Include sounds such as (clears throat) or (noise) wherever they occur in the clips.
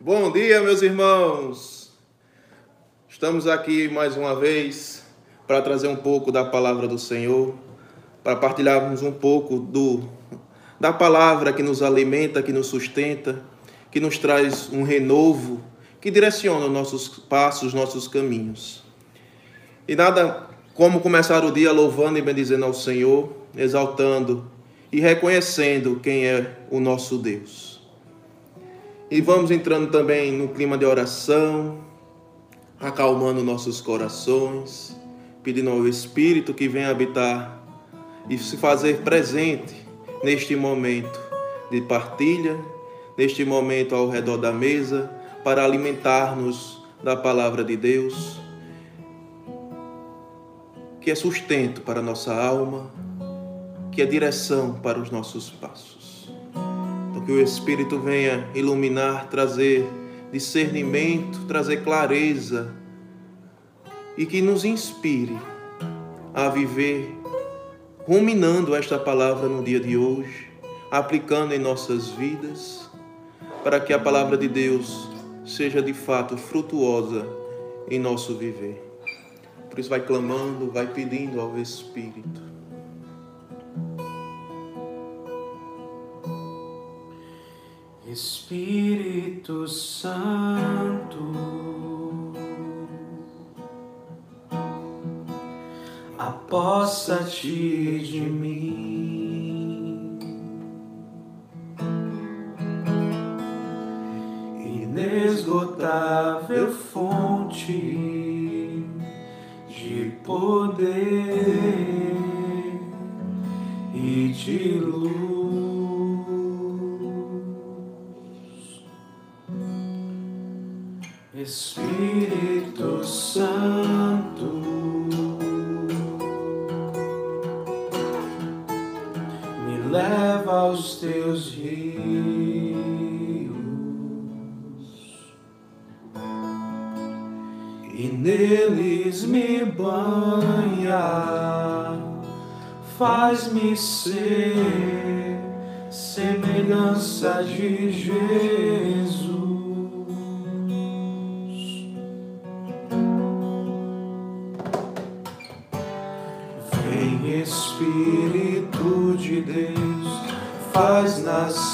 Bom dia, meus irmãos. Estamos aqui mais uma vez para trazer um pouco da palavra do Senhor, para partilharmos um pouco do da palavra que nos alimenta, que nos sustenta, que nos traz um renovo, que direciona os nossos passos, nossos caminhos. E nada como começar o dia louvando e bendizendo ao Senhor, exaltando e reconhecendo quem é o nosso Deus. E vamos entrando também no clima de oração, acalmando nossos corações, pedindo ao Espírito que venha habitar e se fazer presente neste momento de partilha, neste momento ao redor da mesa, para alimentar-nos da palavra de Deus, que é sustento para nossa alma, que é direção para os nossos passos. Que o Espírito venha iluminar, trazer discernimento, trazer clareza e que nos inspire a viver ruminando esta palavra no dia de hoje, aplicando em nossas vidas, para que a palavra de Deus seja de fato frutuosa em nosso viver. Por isso, vai clamando, vai pedindo ao Espírito. Espírito Santo, aposta-te de mim, inesgotável fonte de poder e de luz. Espírito Santo, me leva aos teus rios e neles me banha, faz-me ser semelhança de Jesus.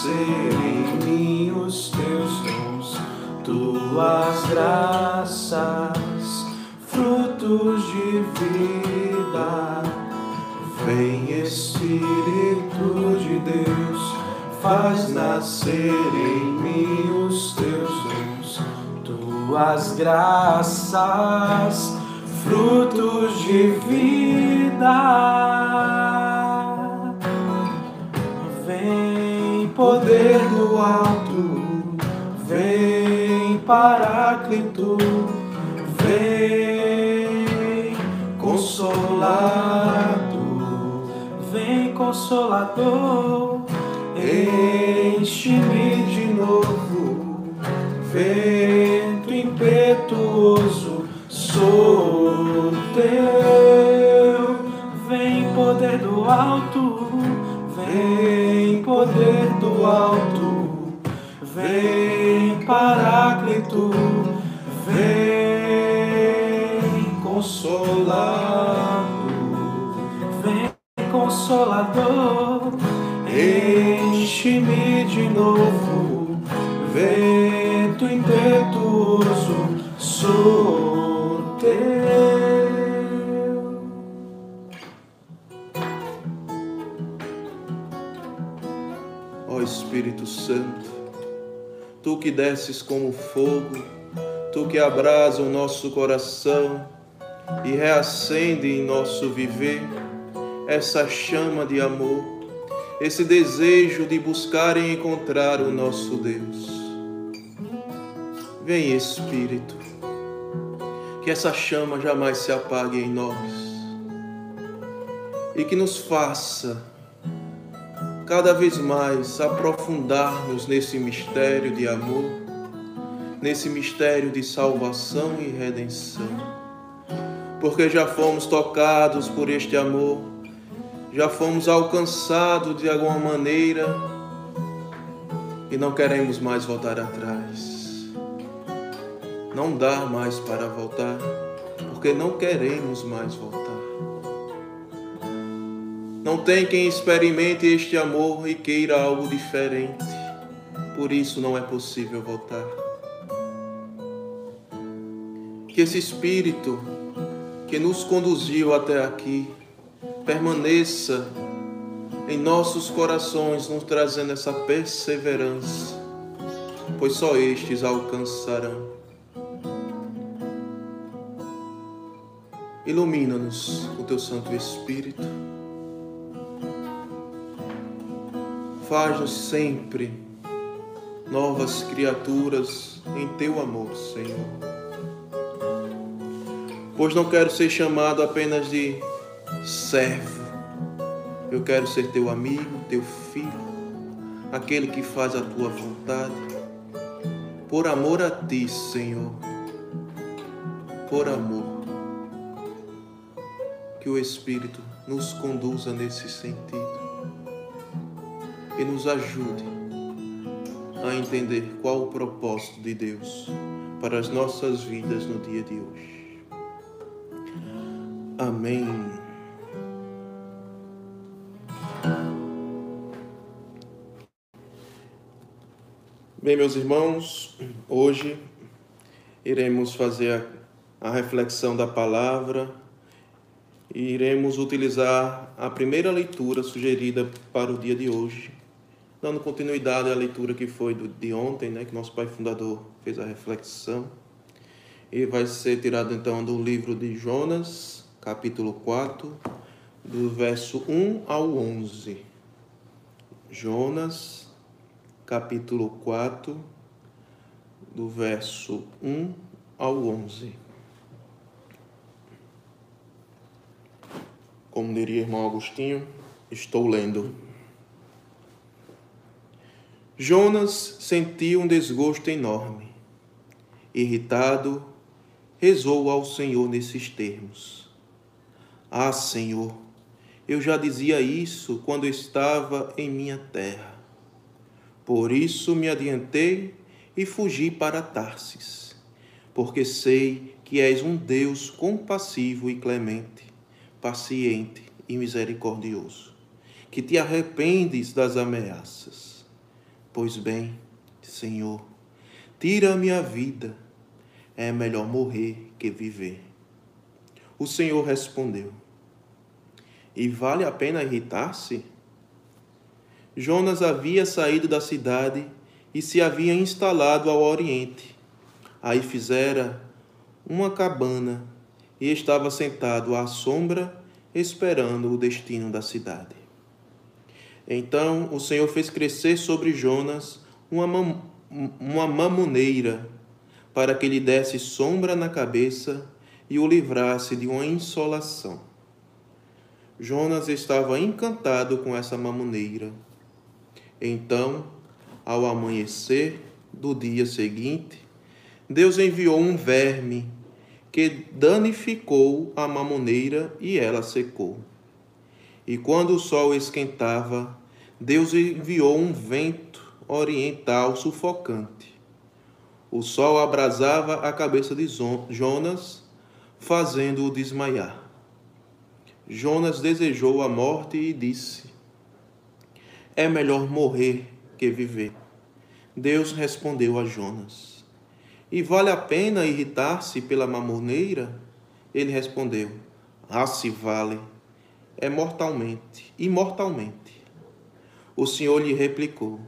Nascer em mim os teus dons, tuas graças, frutos de vida. Vem Espírito de Deus, faz nascer em mim os teus dons, tuas graças, frutos de vida. Alto, vem Paráclito, vem consolado, vem consolador, enche-me de novo, vento impetuoso, sou teu, vem poder do alto, vem poder do alto, vem Paráclito, vem consolado, vem consolador, enche-me de novo, vento impetuoso, sou tu que desces como fogo, tu que abrasa o nosso coração e reacende em nosso viver essa chama de amor, esse desejo de buscar e encontrar o nosso Deus. Vem Espírito, que essa chama jamais se apague em nós e que nos faça cada vez mais aprofundarmos nesse mistério de amor, nesse mistério de salvação e redenção. Porque já fomos tocados por este amor, já fomos alcançados de alguma maneira e não queremos mais voltar atrás. não dá mais para voltar, porque não queremos mais voltar. Não tem quem experimente este amor e queira algo diferente, por isso não é possível voltar. Que esse Espírito que nos conduziu até aqui permaneça em nossos corações, nos trazendo essa perseverança, pois só estes alcançarão. Ilumina-nos com teu Santo Espírito. Faz-nos sempre novas criaturas em teu amor, Senhor pois não quero ser chamado apenas de servo. Eu quero ser teu amigo, teu filho, aquele que faz a tua vontade. Por amor a ti, Senhor. Por amor. Que o Espírito nos conduza nesse sentido e nos ajude a entender qual o propósito de Deus para as nossas vidas no dia de hoje. Amém. Bem, meus irmãos, hoje iremos fazer a reflexão da palavra e iremos utilizar a primeira leitura sugerida para o dia de hoje, dando continuidade à leitura que foi do, de ontem, né, que nosso pai fundador fez a reflexão. E vai ser tirado então do livro de Jonas, capítulo 4, do verso 1 ao 11. Jonas, capítulo 4, do verso 1 ao 11. Como diria irmão Agostinho, estou lendo. Jonas sentiu um desgosto enorme. Irritado, rezou ao Senhor nesses termos ah, Senhor, eu já dizia isso quando estava em minha terra. Por isso me adiantei e fugi para Tarsis, porque sei que és um Deus compassivo e clemente, paciente e misericordioso, que te arrependes das ameaças. Pois bem, Senhor, tira a minha vida, é melhor morrer que viver. O Senhor respondeu: e vale a pena irritar-se? Jonas havia saído da cidade e se havia instalado ao oriente. Aí fizera uma cabana e estava sentado à sombra, esperando o destino da cidade. Então o Senhor fez crescer sobre Jonas uma, mam uma mamoneira, para que lhe desse sombra na cabeça e o livrasse de uma insolação. Jonas estava encantado com essa mamoneira. Então, ao amanhecer do dia seguinte, Deus enviou um verme que danificou a mamoneira e ela secou. E quando o sol esquentava, Deus enviou um vento oriental sufocante. O sol abrasava a cabeça de Jonas, fazendo-o desmaiar. Jonas desejou a morte e disse: É melhor morrer que viver. Deus respondeu a Jonas: E vale a pena irritar-se pela mamoneira? Ele respondeu: Ah, se vale. É mortalmente, imortalmente. O Senhor lhe replicou: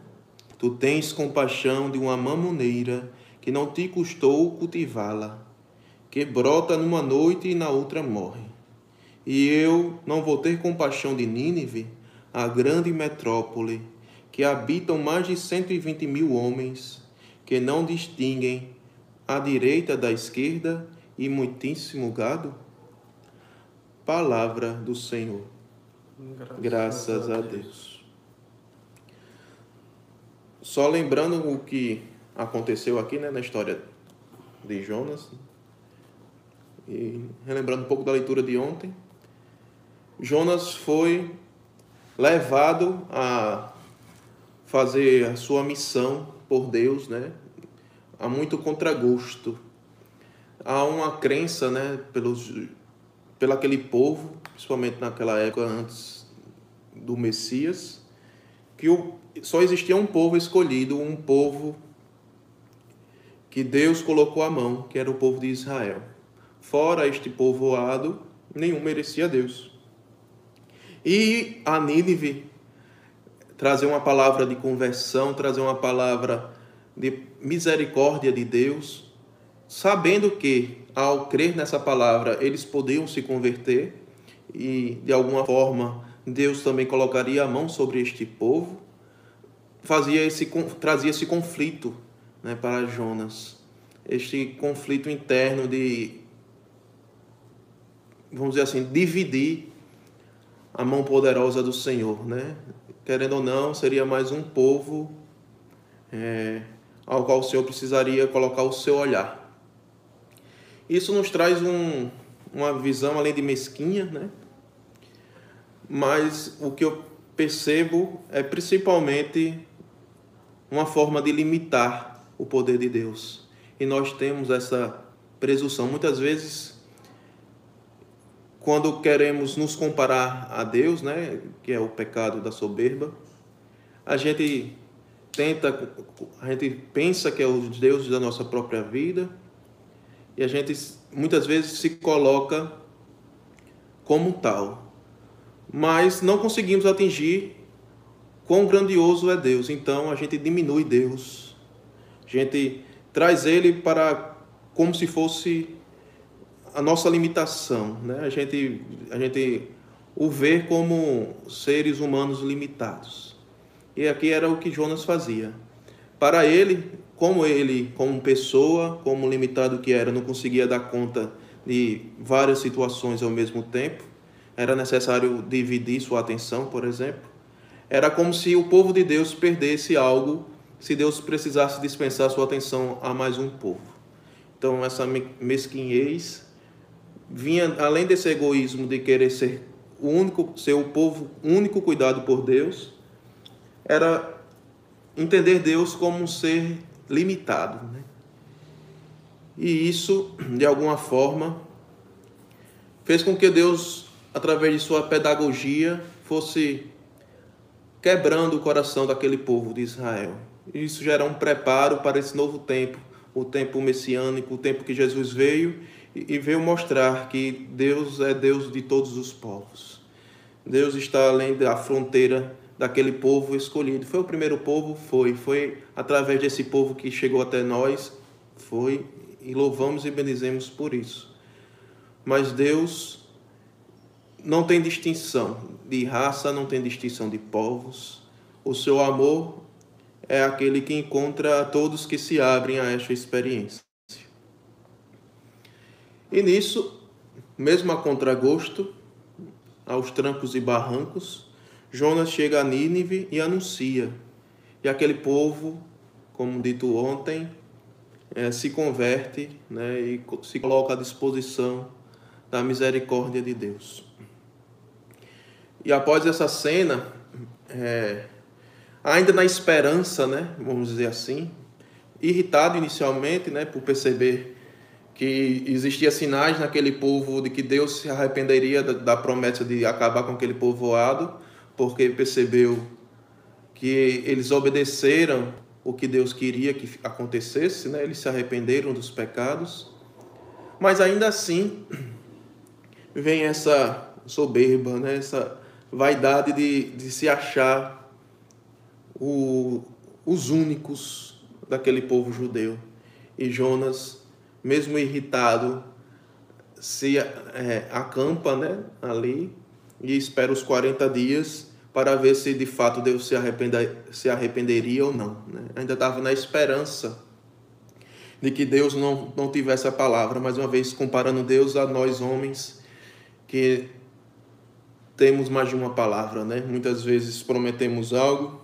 Tu tens compaixão de uma mamoneira que não te custou cultivá-la, que brota numa noite e na outra morre. E eu não vou ter compaixão de Nínive, a grande metrópole, que habitam mais de 120 mil homens, que não distinguem a direita da esquerda e muitíssimo gado? Palavra do Senhor. Graças, Graças a, Deus. a Deus. Só lembrando o que aconteceu aqui né, na história de Jonas, e relembrando um pouco da leitura de ontem, Jonas foi levado a fazer a sua missão por Deus, né? A muito contragosto. há uma crença, né, pelos, pelo aquele povo, principalmente naquela época antes do Messias, que o, só existia um povo escolhido, um povo que Deus colocou à mão, que era o povo de Israel. Fora este povoado, nenhum merecia Deus. E a Nínive trazer uma palavra de conversão, trazer uma palavra de misericórdia de Deus, sabendo que ao crer nessa palavra eles podiam se converter e de alguma forma Deus também colocaria a mão sobre este povo, fazia esse trazia esse conflito, né, para Jonas, este conflito interno de vamos dizer assim, dividir a mão poderosa do Senhor, né? Querendo ou não, seria mais um povo é, ao qual o Senhor precisaria colocar o seu olhar. Isso nos traz um, uma visão além de mesquinha, né? Mas o que eu percebo é principalmente uma forma de limitar o poder de Deus. E nós temos essa presunção. Muitas vezes, quando queremos nos comparar a Deus, né, que é o pecado da soberba, a gente tenta, a gente pensa que é o Deus da nossa própria vida e a gente muitas vezes se coloca como tal, mas não conseguimos atingir quão grandioso é Deus. Então a gente diminui Deus, a gente traz Ele para como se fosse a nossa limitação, né? A gente a gente o vê como seres humanos limitados. E aqui era o que Jonas fazia. Para ele, como ele, como pessoa, como limitado que era, não conseguia dar conta de várias situações ao mesmo tempo, era necessário dividir sua atenção, por exemplo. Era como se o povo de Deus perdesse algo se Deus precisasse dispensar sua atenção a mais um povo. Então, essa mesquinhez vinha além desse egoísmo de querer ser o único, ser o povo único cuidado por Deus, era entender Deus como um ser limitado. Né? E isso, de alguma forma, fez com que Deus, através de sua pedagogia, fosse quebrando o coração daquele povo de Israel. Isso gera um preparo para esse novo tempo, o tempo messiânico, o tempo que Jesus veio e veio mostrar que Deus é Deus de todos os povos. Deus está além da fronteira daquele povo escolhido. Foi o primeiro povo? Foi. Foi através desse povo que chegou até nós? Foi. E louvamos e bendizemos por isso. Mas Deus não tem distinção de raça, não tem distinção de povos. O seu amor é aquele que encontra todos que se abrem a esta experiência. E nisso, mesmo a contragosto, aos trancos e barrancos, Jonas chega a Nínive e anuncia. E aquele povo, como dito ontem, é, se converte né, e se coloca à disposição da misericórdia de Deus. E após essa cena, é, ainda na esperança, né, vamos dizer assim, irritado inicialmente né, por perceber que existia sinais naquele povo de que Deus se arrependeria da, da promessa de acabar com aquele povoado, porque percebeu que eles obedeceram o que Deus queria que acontecesse, né? eles se arrependeram dos pecados, mas ainda assim (clears throat) vem essa soberba, né? essa vaidade de, de se achar o, os únicos daquele povo judeu. E Jonas, mesmo irritado, se é, acampa né, ali e espera os 40 dias para ver se de fato Deus se, arrependa, se arrependeria ou não. Né? Ainda estava na esperança de que Deus não, não tivesse a palavra, mais uma vez comparando Deus a nós homens, que temos mais de uma palavra, né? Muitas vezes prometemos algo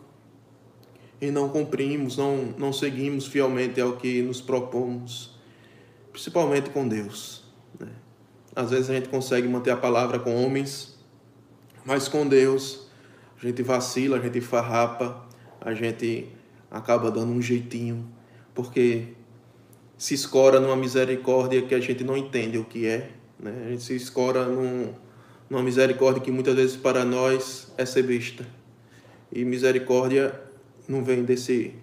e não cumprimos, não, não seguimos fielmente ao que nos propomos, principalmente com Deus. Né? Às vezes a gente consegue manter a palavra com homens, mas com Deus a gente vacila, a gente farrapa, a gente acaba dando um jeitinho, porque se escora numa misericórdia que a gente não entende o que é, né? A gente se escora num, numa misericórdia que muitas vezes para nós é ser vista. E misericórdia não vem desse,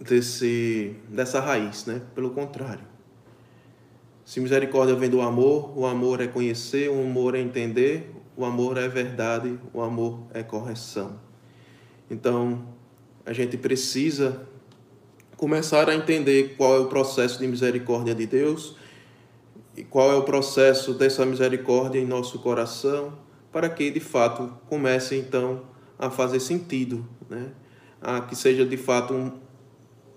desse, dessa raiz, né? Pelo contrário. Se misericórdia vem do amor, o amor é conhecer, o amor é entender, o amor é verdade, o amor é correção. Então, a gente precisa começar a entender qual é o processo de misericórdia de Deus e qual é o processo dessa misericórdia em nosso coração, para que de fato comece então a fazer sentido, né? a que seja de fato um,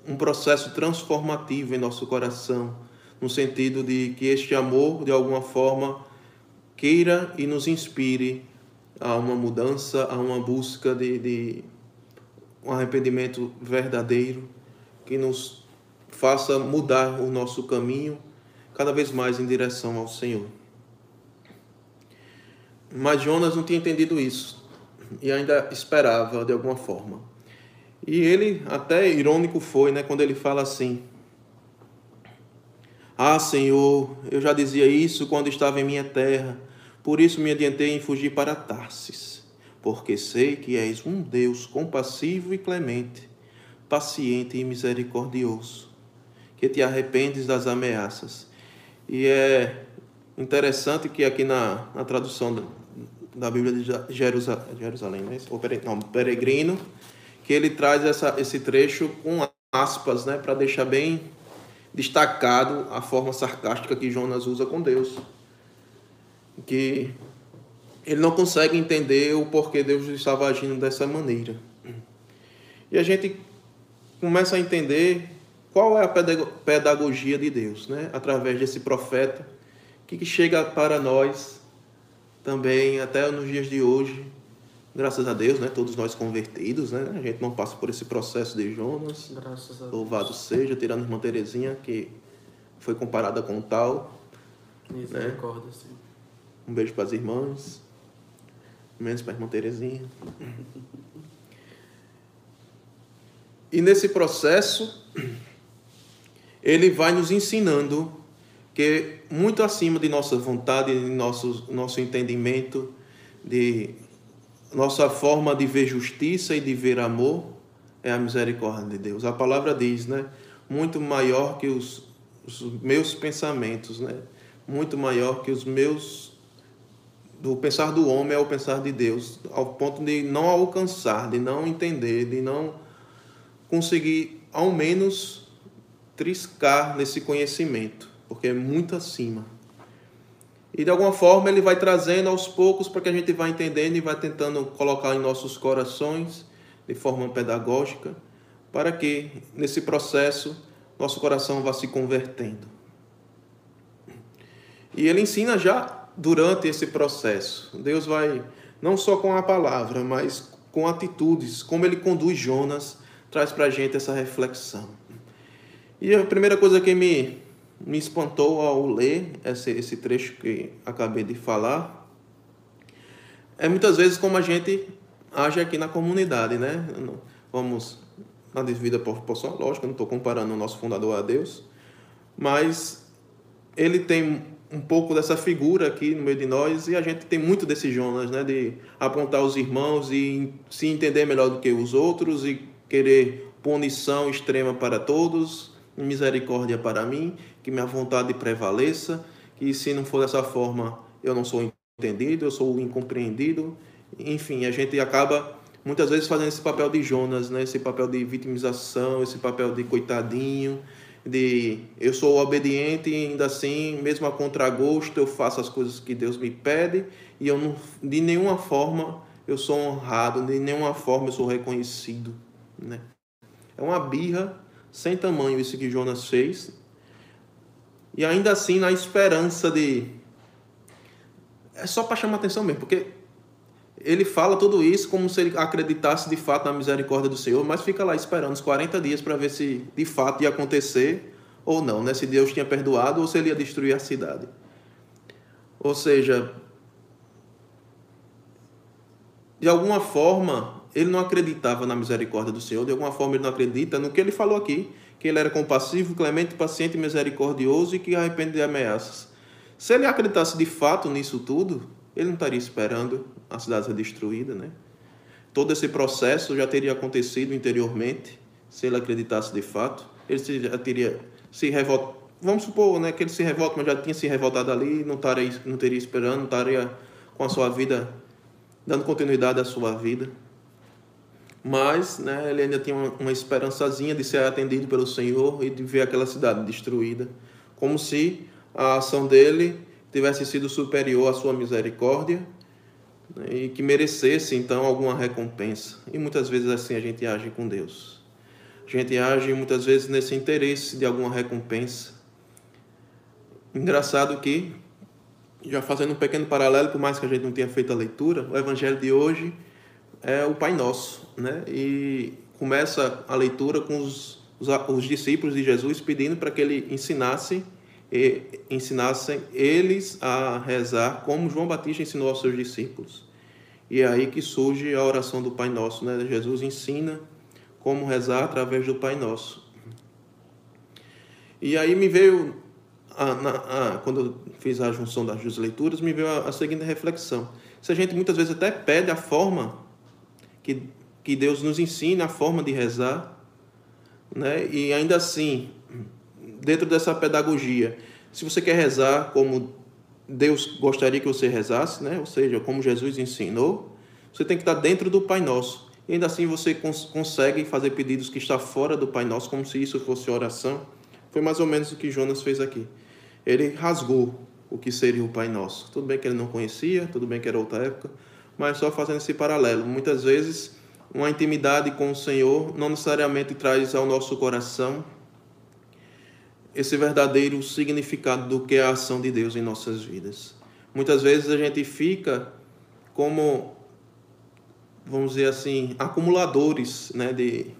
um processo transformativo em nosso coração, no sentido de que este amor, de alguma forma, queira e nos inspire a uma mudança, a uma busca de, de um arrependimento verdadeiro, que nos faça mudar o nosso caminho cada vez mais em direção ao Senhor. Mas Jonas não tinha entendido isso e ainda esperava de alguma forma. E ele, até irônico foi, né, quando ele fala assim: Ah, Senhor, eu já dizia isso quando estava em minha terra, por isso me adiantei em fugir para Tarsis, porque sei que és um Deus compassivo e clemente, paciente e misericordioso, que te arrependes das ameaças. E é interessante que aqui na, na tradução da, da Bíblia de Jerusalém, né? não, peregrino, que ele traz essa, esse trecho com aspas, né, para deixar bem destacado a forma sarcástica que Jonas usa com Deus. Que ele não consegue entender o porquê Deus estava agindo dessa maneira. E a gente começa a entender qual é a pedagogia de Deus, né? Através desse profeta que chega para nós também até nos dias de hoje, graças a Deus, né? Todos nós convertidos, né? A gente não passa por esse processo de Jonas. Graças a Deus. Louvado seja, tirando a irmã Terezinha que foi comparada com tal. Misericórdia, né? sim. Um beijo para as irmãs. Menos para a irmã Terezinha. E nesse processo, ele vai nos ensinando que muito acima de nossa vontade, de nosso, nosso entendimento, de nossa forma de ver justiça e de ver amor, é a misericórdia de Deus. A palavra diz, né? Muito maior que os, os meus pensamentos, né? Muito maior que os meus do pensar do homem é o pensar de Deus, ao ponto de não alcançar, de não entender, de não conseguir ao menos triscar nesse conhecimento, porque é muito acima. E de alguma forma ele vai trazendo aos poucos para que a gente vá entendendo e vai tentando colocar em nossos corações de forma pedagógica, para que nesse processo nosso coração vá se convertendo. E ele ensina já durante esse processo. Deus vai não só com a palavra, mas com atitudes, como ele conduz Jonas, traz para a gente essa reflexão. E a primeira coisa que me, me espantou ao ler esse, esse trecho que acabei de falar é muitas vezes como a gente age aqui na comunidade, né? Vamos na devida proporção, lógico, não estou comparando o nosso fundador a Deus, mas ele tem um pouco dessa figura aqui no meio de nós e a gente tem muito desse Jonas, né? De apontar os irmãos e se entender melhor do que os outros e querer punição extrema para todos misericórdia para mim, que minha vontade prevaleça, que se não for dessa forma eu não sou entendido, eu sou incompreendido. Enfim, a gente acaba muitas vezes fazendo esse papel de Jonas, né? esse papel de vitimização, esse papel de coitadinho, de eu sou obediente e ainda assim, mesmo a contragosto, eu faço as coisas que Deus me pede e eu não, de nenhuma forma eu sou honrado, de nenhuma forma eu sou reconhecido. Né? É uma birra sem tamanho isso que Jonas fez. E ainda assim, na esperança de. É só para chamar atenção mesmo, porque ele fala tudo isso como se ele acreditasse de fato na misericórdia do Senhor, mas fica lá esperando os 40 dias para ver se de fato ia acontecer ou não, né? se Deus tinha perdoado ou se ele ia destruir a cidade. Ou seja, de alguma forma, ele não acreditava na misericórdia do Senhor, de alguma forma ele não acredita no que ele falou aqui, que ele era compassivo, clemente, paciente, misericordioso e que arrepende de ameaças. Se ele acreditasse de fato nisso tudo, ele não estaria esperando a cidade ser destruída, né? Todo esse processo já teria acontecido interiormente, se ele acreditasse de fato. Ele já teria se revoltado. Vamos supor né, que ele se revolta, mas já tinha se revoltado ali, não, estaria, não teria esperando, não estaria com a sua vida, dando continuidade à sua vida. Mas né, ele ainda tinha uma, uma esperançazinha de ser atendido pelo Senhor e de ver aquela cidade destruída. Como se a ação dele tivesse sido superior à sua misericórdia né, e que merecesse então alguma recompensa. E muitas vezes assim a gente age com Deus. A gente age muitas vezes nesse interesse de alguma recompensa. Engraçado que, já fazendo um pequeno paralelo, por mais que a gente não tenha feito a leitura, o evangelho de hoje é o Pai Nosso, né? E começa a leitura com os, os, os discípulos de Jesus pedindo para que ele ensinasse e ensinassem eles a rezar como João Batista ensinou aos seus discípulos. E é aí que surge a oração do Pai Nosso, né? Jesus ensina como rezar através do Pai Nosso. E aí me veio, a, a, a, quando eu fiz a junção das duas leituras, me veio a, seguinte reflexão. Se a gente muitas vezes até pede a forma que, que Deus nos ensina, a forma de rezar, né? e ainda assim dentro dessa pedagogia. Se você quer rezar como Deus gostaria que você rezasse, né? ou seja, como Jesus ensinou, você tem que estar dentro do Pai Nosso. E ainda assim você cons consegue fazer pedidos que está fora do Pai Nosso, como se isso fosse oração. Foi mais ou menos o que Jonas fez aqui. Ele rasgou o que seria o Pai Nosso. Tudo bem que ele não conhecia, tudo bem que era outra época, mas só fazendo esse paralelo. Muitas vezes, uma intimidade com o Senhor não necessariamente traz ao nosso coração esse verdadeiro significado do que é a ação de Deus em nossas vidas. Muitas vezes a gente fica como, vamos dizer assim, acumuladores né, de,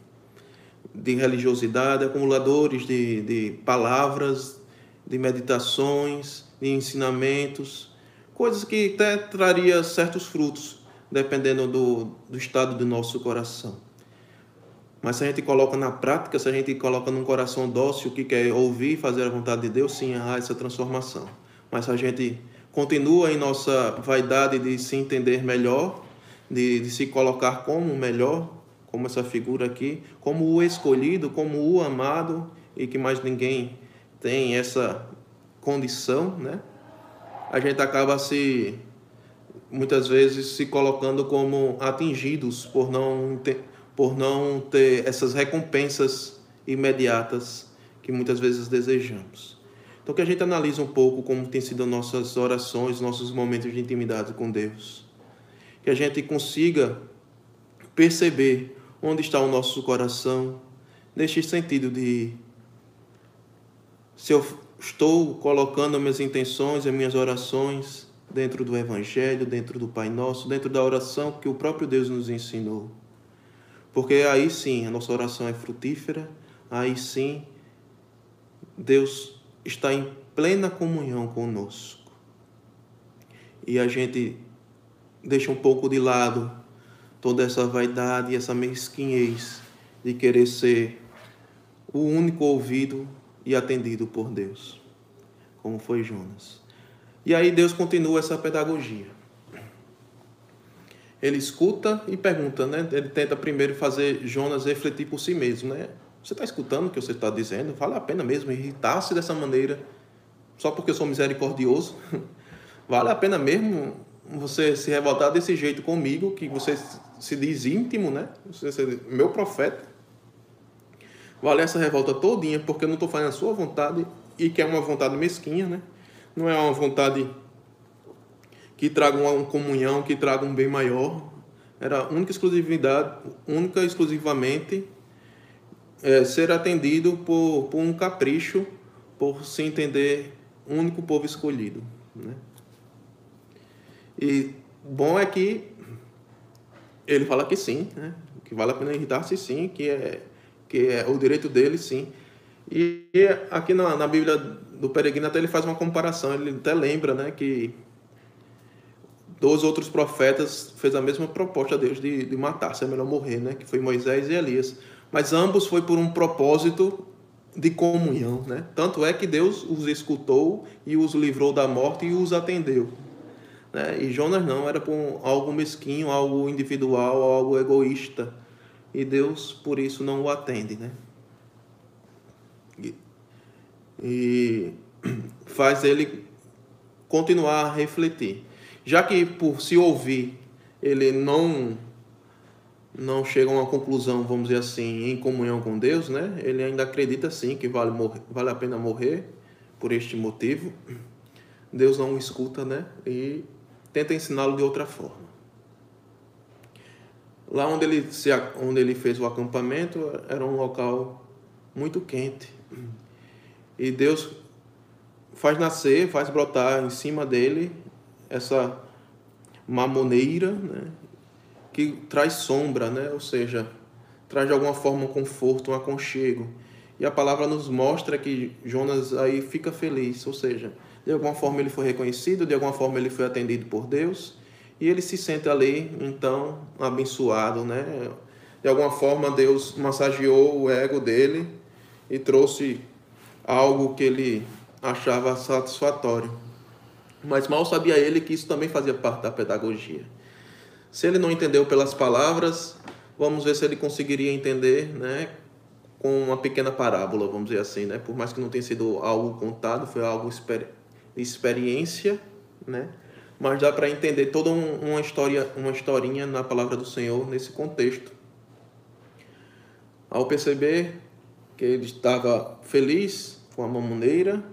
de religiosidade, acumuladores de, de palavras, de meditações, de ensinamentos, coisas que até traria certos frutos, dependendo do, do estado do nosso coração. Mas se a gente coloca na prática, se a gente coloca num coração dócil que quer ouvir e fazer a vontade de Deus, sim, há essa transformação. Mas se a gente continua em nossa vaidade de se entender melhor, de, de se colocar como melhor, como essa figura aqui, como o escolhido, como o amado, e que mais ninguém tem essa condição, né? A gente acaba se muitas vezes se colocando como atingidos por não ter por não ter essas recompensas imediatas que muitas vezes desejamos. Então que a gente analise um pouco como tem sido nossas orações, nossos momentos de intimidade com Deus. Que a gente consiga perceber onde está o nosso coração, neste sentido de se estou colocando minhas intenções e minhas orações dentro do Evangelho, dentro do Pai Nosso, dentro da oração que o próprio Deus nos ensinou. Porque aí sim a nossa oração é frutífera, aí sim Deus está em plena comunhão conosco. E a gente deixa um pouco de lado toda essa vaidade e essa mesquinhez de querer ser o único ouvido e atendido por Deus, como foi Jonas. E aí Deus continua essa pedagogia ele escuta e pergunta, né? Ele tenta primeiro fazer Jonas refletir por si mesmo, né? Você está escutando o que você está dizendo? Vale a pena mesmo irritar-se dessa maneira só porque eu sou misericordioso? (laughs) vale a pena mesmo você se revoltar desse jeito comigo, que você se diz íntimo, né? Você é meu profeta. Vale essa revolta todinha porque eu não estou fazendo a sua vontade e que é uma vontade mesquinha, né? Não é uma vontade que tragam uma comunhão, que tragam um bem maior. Era única exclusividade, única exclusivamente é, ser atendido por, por um capricho, por se entender único povo escolhido. Né? E bom é que ele fala que sim, né? que vale a pena irritar-se sim, que é, que é o direito dele sim. E aqui na, na Bíblia do Peregrino até ele faz uma comparação, ele até lembra né, que dos outros profetas fez a mesma proposta a Deus de, de matar, se é melhor morrer, né? Que foi Moisés e Elias. Mas ambos foi por um propósito de comunhão, né? Tanto é que Deus os escutou e os livrou da morte e os atendeu. Né? E Jonas não, era por algo mesquinho, algo individual, algo egoísta. E Deus, por isso, não o atende, né? E, (clears throat) faz ele continuar a refletir. Já que por se ouvir, ele não não chega a uma conclusão, vamos dizer assim, em comunhão com Deus, né? Ele ainda acredita sim que vale, morrer, vale a pena morrer por este motivo. Deus não o escuta, né? E tenta ensiná-lo de outra forma. Lá onde ele, se, onde ele fez o acampamento era um local muito quente. E Deus faz nascer, faz brotar em cima dele essa mamoneira, né? que traz sombra, né? ou seja, traz de alguma forma um conforto, um aconchego. E a palavra nos mostra que Jonas aí fica feliz, ou seja, de alguma forma ele foi reconhecido, de alguma forma ele foi atendido por Deus, e ele se sente ali, então, abençoado, né? De alguma forma Deus massageou o ego dele e trouxe algo que ele achava satisfatório. Mas mal sabia ele que isso também fazia parte da pedagogia. Se ele não entendeu pelas palavras, vamos ver se ele conseguiria entender, né, com uma pequena parábola, vamos dizer assim, né? Por mais que não tenha sido algo contado, foi algo exper experiência, né? Mas dá para entender toda uma história, uma historinha na palavra do Senhor nesse contexto. Ao perceber que ele estava feliz com a mamoneira,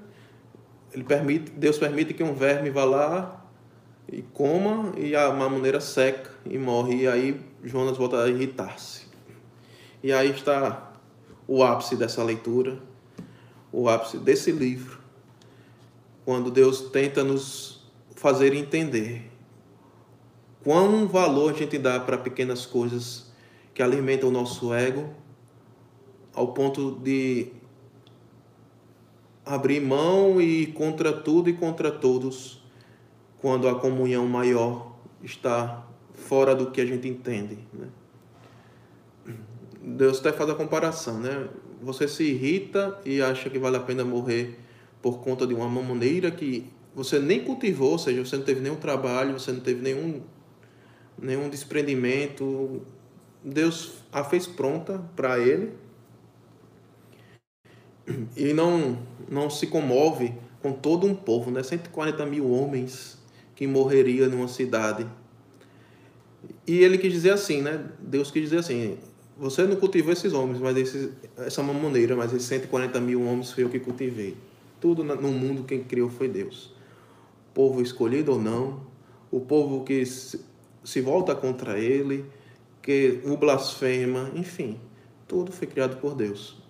ele permite, Deus permite que um verme vá lá e coma e a mamoneira seca e morre. E aí Jonas volta a irritar-se. E aí está o ápice dessa leitura, o ápice desse livro, quando Deus tenta nos fazer entender quão valor a gente dá para pequenas coisas que alimentam o nosso ego, ao ponto de abrir mão e contra tudo e contra todos quando a comunhão maior está fora do que a gente entende. Né? Deus até faz a comparação, né? Você se irrita e acha que vale a pena morrer por conta de uma mamoneira que você nem cultivou, ou seja, você não teve nenhum trabalho, você não teve nenhum, nenhum desprendimento. Deus a fez pronta para ele e não, não se comove com todo um povo, né? 140 mil homens que morreria numa cidade. E ele quis dizer assim, né? Deus quis dizer assim: você não cultivou esses homens, mas esses, essa mamoneira, mas esses 140 mil homens foi eu que cultivei. Tudo no mundo quem criou foi Deus. Povo escolhido ou não, o povo que se volta contra ele, que o blasfema, enfim, tudo foi criado por Deus.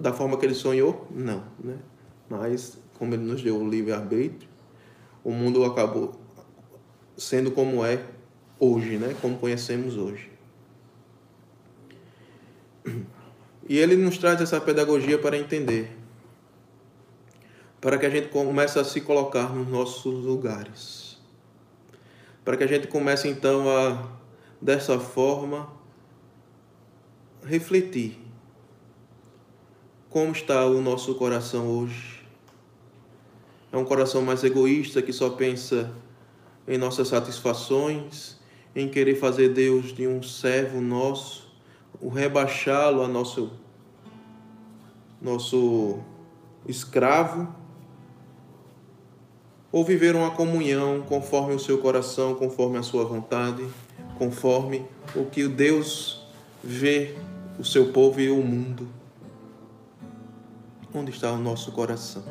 Da forma que ele sonhou? Não, né? Mas como ele nos deu o livre arbítrio, o mundo acabou sendo como é hoje, né? Como conhecemos hoje. E ele nos traz essa pedagogia para entender, para que a gente comece a se colocar nos nossos lugares, para que a gente comece então a, dessa forma, refletir como está o nosso coração hoje. É um coração mais egoísta que só pensa em nossas satisfações, em querer fazer Deus de um servo nosso, o rebaixá-lo a nosso nosso escravo, ou viver uma comunhão conforme o seu coração, conforme a sua vontade, conforme o que Deus vê o seu povo e o mundo. Onde está o nosso coração?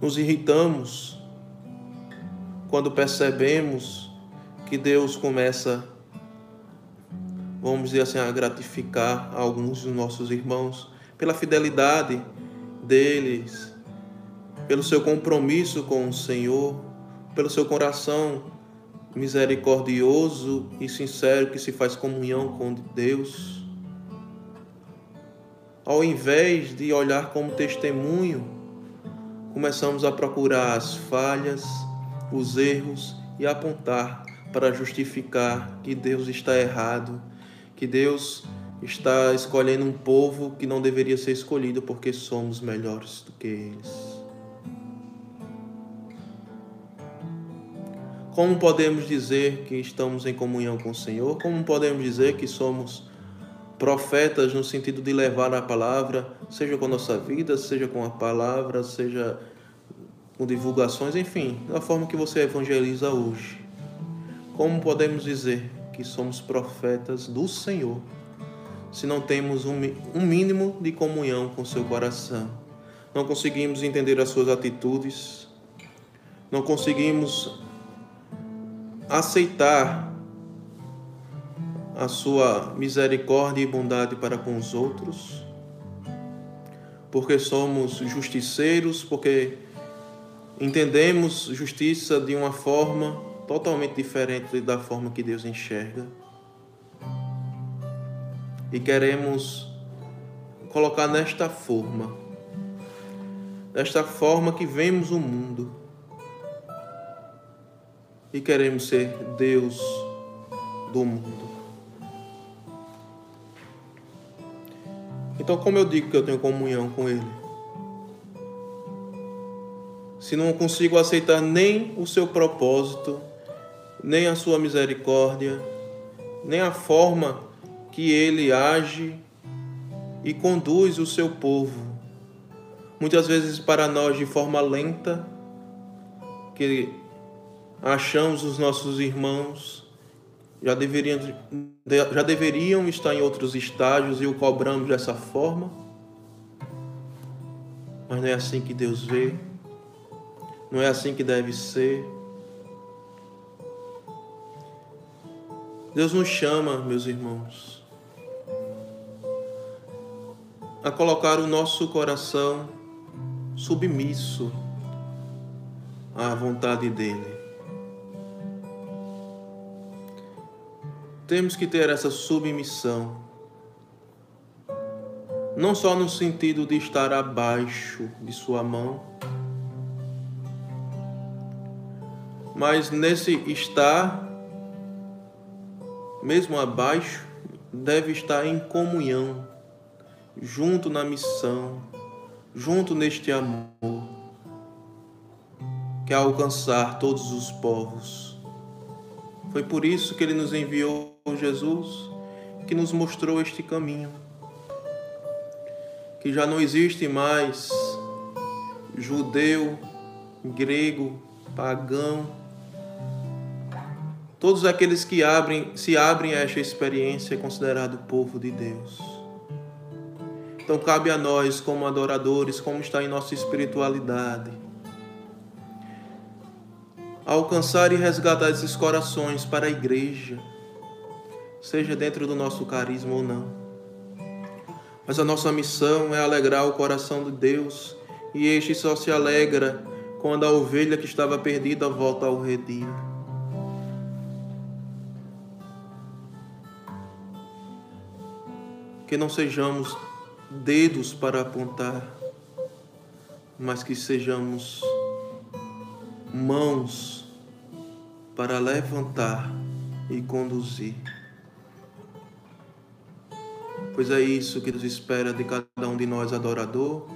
nos irritamos quando percebemos que Deus começa, vamos dizer assim, a gratificar alguns dos nossos irmãos pela fidelidade deles, pelo seu compromisso com o Senhor, pelo seu coração misericordioso e sincero que se faz comunhão com Deus. Ao invés de olhar como testemunho começamos a procurar as falhas, os erros e apontar para justificar que Deus está errado, que Deus está escolhendo um povo que não deveria ser escolhido porque somos melhores do que eles. Como podemos dizer que estamos em comunhão com o Senhor? Como podemos dizer que somos profetas no sentido de levar a palavra, seja com a nossa vida, seja com a palavra, seja com divulgações, enfim, da forma que você evangeliza hoje? Como podemos dizer que somos profetas do Senhor se não temos um, um mínimo de comunhão com seu coração? Não conseguimos entender as suas atitudes, não conseguimos aceitar a sua misericórdia e bondade para com os outros, porque somos justiceiros, porque entendemos justiça de uma forma totalmente diferente da forma que Deus enxerga. E queremos colocar nesta forma, desta forma que vemos o mundo e queremos ser Deus do mundo. Então, como eu digo que eu tenho comunhão com Ele? Se não consigo aceitar nem o seu propósito, nem a sua misericórdia, nem a forma que Ele age e conduz o seu povo, muitas vezes para nós de forma lenta, que achamos os nossos irmãos, já deveriam, já deveriam estar em outros estágios e o cobramos dessa forma. Mas não é assim que Deus vê, não é assim que deve ser. Deus nos chama, meus irmãos, a colocar o nosso coração submisso à vontade dEle. Temos que ter essa submissão. Não só no sentido de estar abaixo de Sua mão, mas nesse estar, mesmo abaixo, deve estar em comunhão, junto na missão, junto neste amor, que é alcançar todos os povos. Foi por isso que ele nos enviou Jesus que nos mostrou este caminho. Que já não existe mais judeu, grego, pagão, todos aqueles que abrem, se abrem a esta experiência é considerado povo de Deus. Então cabe a nós, como adoradores, como está em nossa espiritualidade, alcançar e resgatar esses corações para a igreja seja dentro do nosso carisma ou não. Mas a nossa missão é alegrar o coração de Deus, e este só se alegra quando a ovelha que estava perdida volta ao redil. Que não sejamos dedos para apontar, mas que sejamos mãos para levantar e conduzir pois é isso que Deus espera de cada um de nós adorador,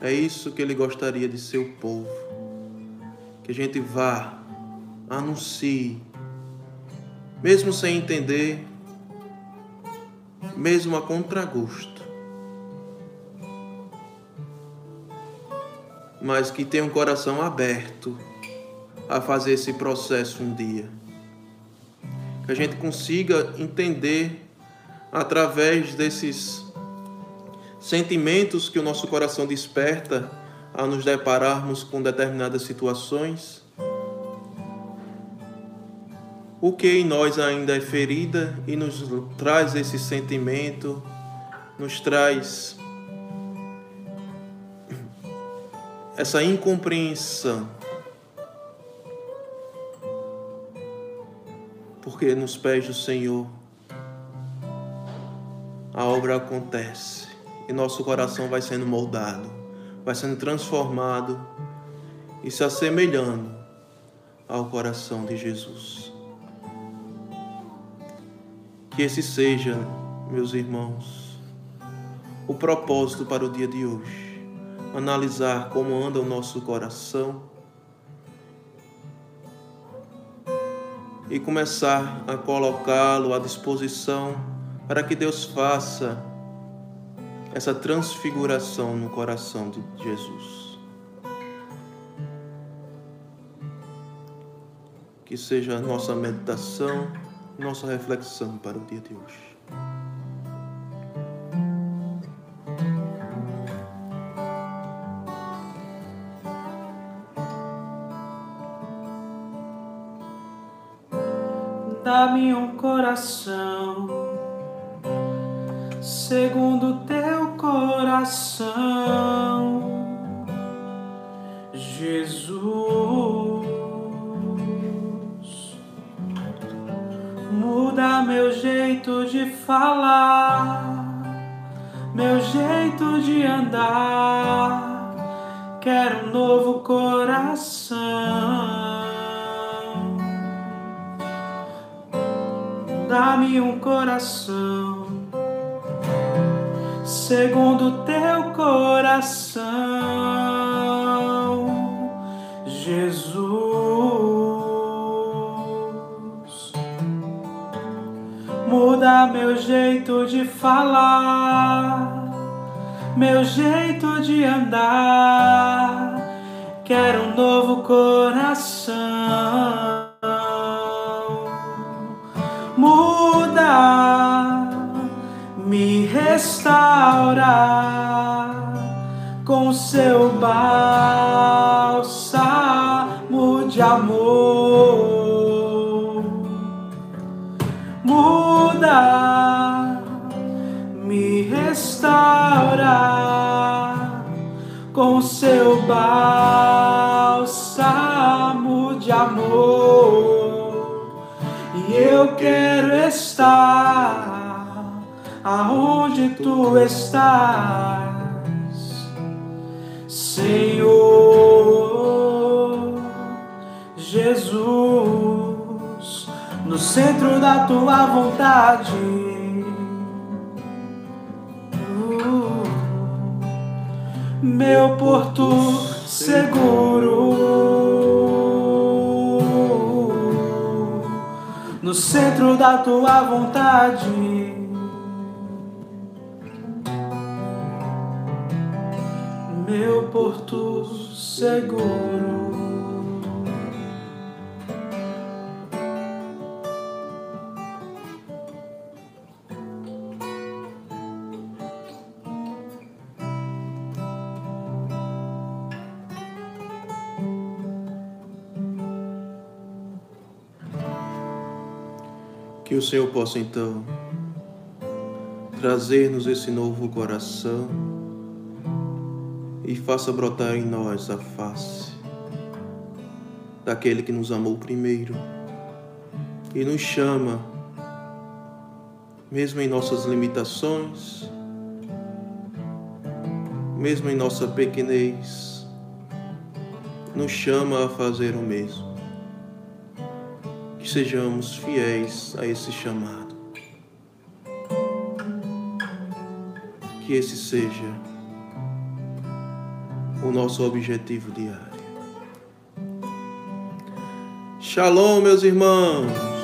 é isso que Ele gostaria de seu povo. Que a gente vá, anuncie, mesmo sem entender, mesmo a contragosto, mas que tenha um coração aberto a fazer esse processo um dia. Que a gente consiga entender através desses sentimentos que o nosso coração desperta ao nos depararmos com determinadas situações. O que em nós ainda é ferida e nos traz esse sentimento, nos traz essa incompreensão. Porque nos pés do Senhor a obra acontece e nosso coração vai sendo moldado, vai sendo transformado e se assemelhando ao coração de Jesus. Que esse seja meus irmãos, o propósito para o dia de hoje. Analisar como anda o nosso coração e começar a colocá-lo à disposição para que Deus faça essa transfiguração no coração de Jesus. Que seja a nossa meditação, nossa reflexão para o dia de hoje. Dá-me um coração segundo teu coração, Jesus. Muda meu jeito de falar, meu jeito de andar. Quero um novo coração. dá-me um coração segundo teu coração, Jesus. Muda meu jeito de falar, meu jeito de andar. Quero um novo coração. me restaurar com seu bálsamo de amor. Muda, me restaurar com seu bálsamo de amor. E eu quero estar aonde tu estás, Senhor Jesus, no centro da tua vontade. Meu porto seguro no centro da tua vontade. Meu porto seguro. Que o Senhor possa então trazer-nos esse novo coração e faça brotar em nós a face daquele que nos amou primeiro e nos chama, mesmo em nossas limitações, mesmo em nossa pequenez, nos chama a fazer o mesmo. Que sejamos fiéis a esse chamado. Que esse seja o nosso objetivo diário. Shalom, meus irmãos.